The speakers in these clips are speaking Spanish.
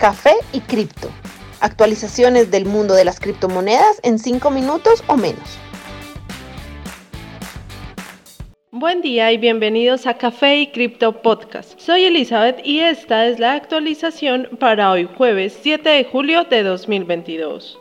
Café y Cripto. Actualizaciones del mundo de las criptomonedas en 5 minutos o menos. Buen día y bienvenidos a Café y Cripto Podcast. Soy Elizabeth y esta es la actualización para hoy jueves 7 de julio de 2022.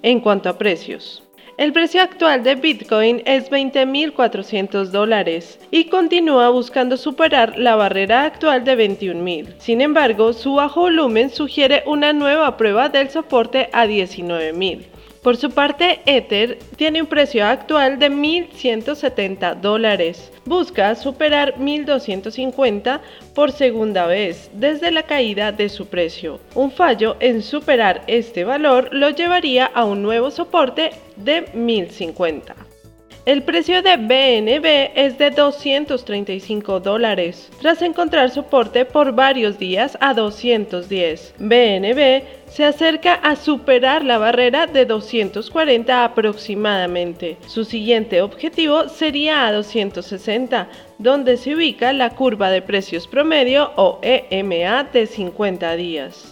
En cuanto a precios. El precio actual de Bitcoin es 20.400 dólares y continúa buscando superar la barrera actual de 21.000. Sin embargo, su bajo volumen sugiere una nueva prueba del soporte a 19.000. Por su parte, Ether tiene un precio actual de 1.170 dólares. Busca superar 1.250 por segunda vez desde la caída de su precio. Un fallo en superar este valor lo llevaría a un nuevo soporte de 1.050. El precio de BNB es de 235 dólares, tras encontrar soporte por varios días a 210. BNB se acerca a superar la barrera de 240 aproximadamente. Su siguiente objetivo sería a 260, donde se ubica la curva de precios promedio o EMA de 50 días.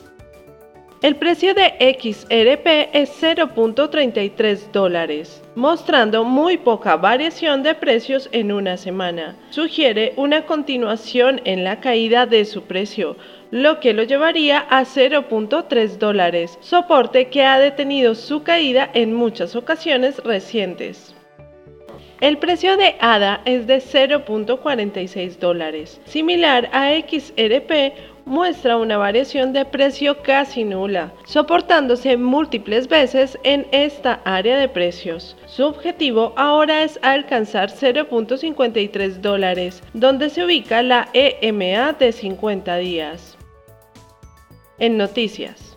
El precio de XRP es 0.33 dólares, mostrando muy poca variación de precios en una semana. Sugiere una continuación en la caída de su precio, lo que lo llevaría a 0.3 dólares, soporte que ha detenido su caída en muchas ocasiones recientes. El precio de ADA es de 0.46 dólares, similar a XRP muestra una variación de precio casi nula, soportándose múltiples veces en esta área de precios. Su objetivo ahora es alcanzar 0.53 dólares, donde se ubica la EMA de 50 días. En noticias.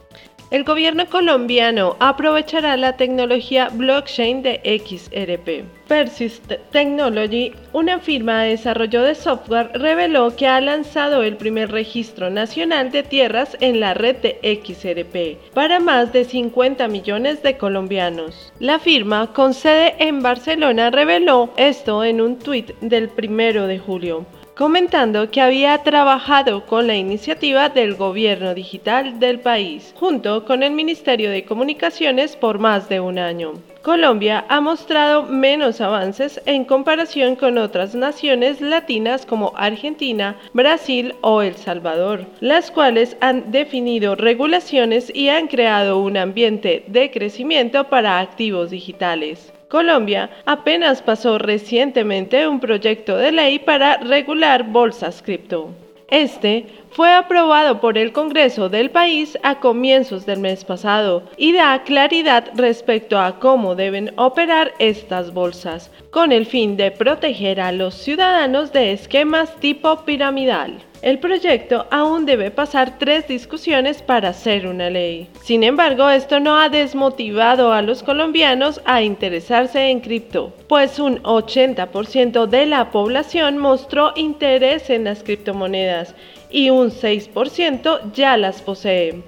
El gobierno colombiano aprovechará la tecnología blockchain de XRP. Persist Technology, una firma de desarrollo de software, reveló que ha lanzado el primer registro nacional de tierras en la red de XRP para más de 50 millones de colombianos. La firma, con sede en Barcelona, reveló esto en un tuit del 1 de julio comentando que había trabajado con la iniciativa del gobierno digital del país, junto con el Ministerio de Comunicaciones por más de un año. Colombia ha mostrado menos avances en comparación con otras naciones latinas como Argentina, Brasil o El Salvador, las cuales han definido regulaciones y han creado un ambiente de crecimiento para activos digitales. Colombia apenas pasó recientemente un proyecto de ley para regular bolsas cripto. Este fue aprobado por el Congreso del país a comienzos del mes pasado y da claridad respecto a cómo deben operar estas bolsas, con el fin de proteger a los ciudadanos de esquemas tipo piramidal. El proyecto aún debe pasar tres discusiones para ser una ley. Sin embargo, esto no ha desmotivado a los colombianos a interesarse en cripto, pues un 80% de la población mostró interés en las criptomonedas y un 6% ya las posee.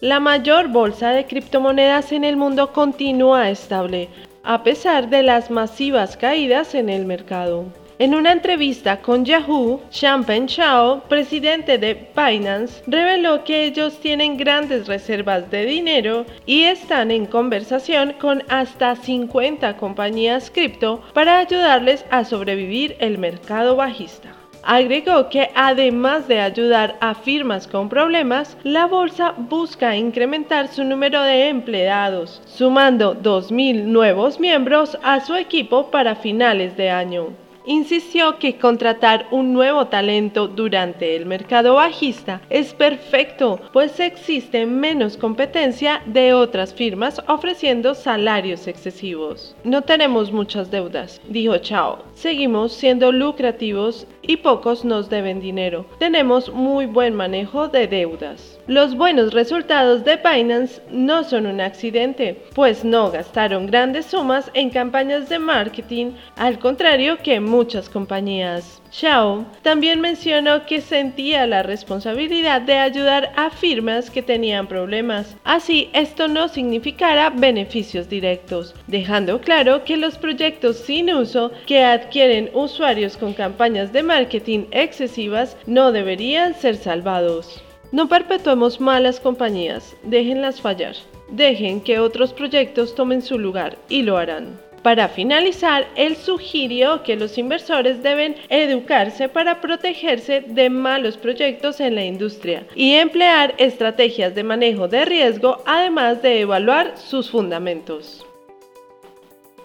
La mayor bolsa de criptomonedas en el mundo continúa estable, a pesar de las masivas caídas en el mercado. En una entrevista con Yahoo, Champagne Chao, presidente de Binance, reveló que ellos tienen grandes reservas de dinero y están en conversación con hasta 50 compañías cripto para ayudarles a sobrevivir el mercado bajista. Agregó que además de ayudar a firmas con problemas, la bolsa busca incrementar su número de empleados, sumando 2.000 nuevos miembros a su equipo para finales de año insistió que contratar un nuevo talento durante el mercado bajista es perfecto, pues existe menos competencia de otras firmas ofreciendo salarios excesivos. No tenemos muchas deudas, dijo Chao. Seguimos siendo lucrativos y pocos nos deben dinero. Tenemos muy buen manejo de deudas. Los buenos resultados de Binance no son un accidente, pues no gastaron grandes sumas en campañas de marketing, al contrario que muchas compañías. Xiao también mencionó que sentía la responsabilidad de ayudar a firmas que tenían problemas, así esto no significara beneficios directos, dejando claro que los proyectos sin uso que adquieren usuarios con campañas de marketing excesivas no deberían ser salvados. No perpetuemos malas compañías, déjenlas fallar. Dejen que otros proyectos tomen su lugar y lo harán. Para finalizar, él sugirió que los inversores deben educarse para protegerse de malos proyectos en la industria y emplear estrategias de manejo de riesgo, además de evaluar sus fundamentos.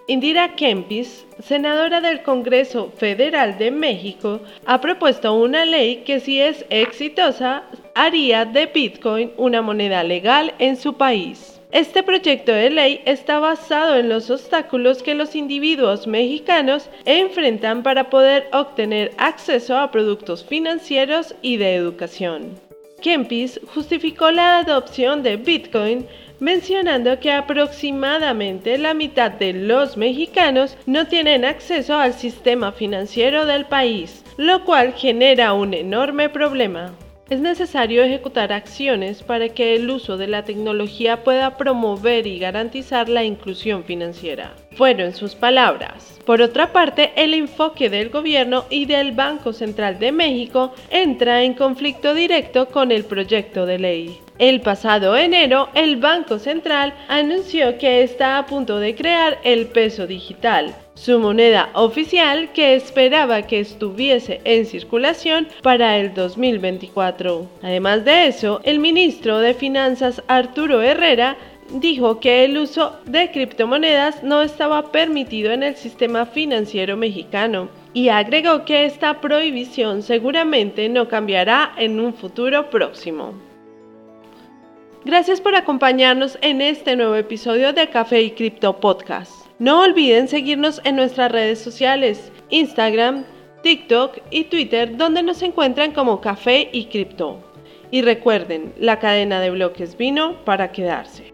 Indira Kempis, senadora del Congreso Federal de México, ha propuesto una ley que si es exitosa haría de Bitcoin una moneda legal en su país. Este proyecto de ley está basado en los obstáculos que los individuos mexicanos enfrentan para poder obtener acceso a productos financieros y de educación. Kempis justificó la adopción de Bitcoin mencionando que aproximadamente la mitad de los mexicanos no tienen acceso al sistema financiero del país, lo cual genera un enorme problema. Es necesario ejecutar acciones para que el uso de la tecnología pueda promover y garantizar la inclusión financiera. Fueron sus palabras. Por otra parte, el enfoque del gobierno y del Banco Central de México entra en conflicto directo con el proyecto de ley. El pasado enero, el Banco Central anunció que está a punto de crear el peso digital, su moneda oficial que esperaba que estuviese en circulación para el 2024. Además de eso, el ministro de Finanzas Arturo Herrera dijo que el uso de criptomonedas no estaba permitido en el sistema financiero mexicano y agregó que esta prohibición seguramente no cambiará en un futuro próximo. Gracias por acompañarnos en este nuevo episodio de Café y Cripto Podcast. No olviden seguirnos en nuestras redes sociales, Instagram, TikTok y Twitter, donde nos encuentran como Café y Cripto. Y recuerden, la cadena de bloques vino para quedarse.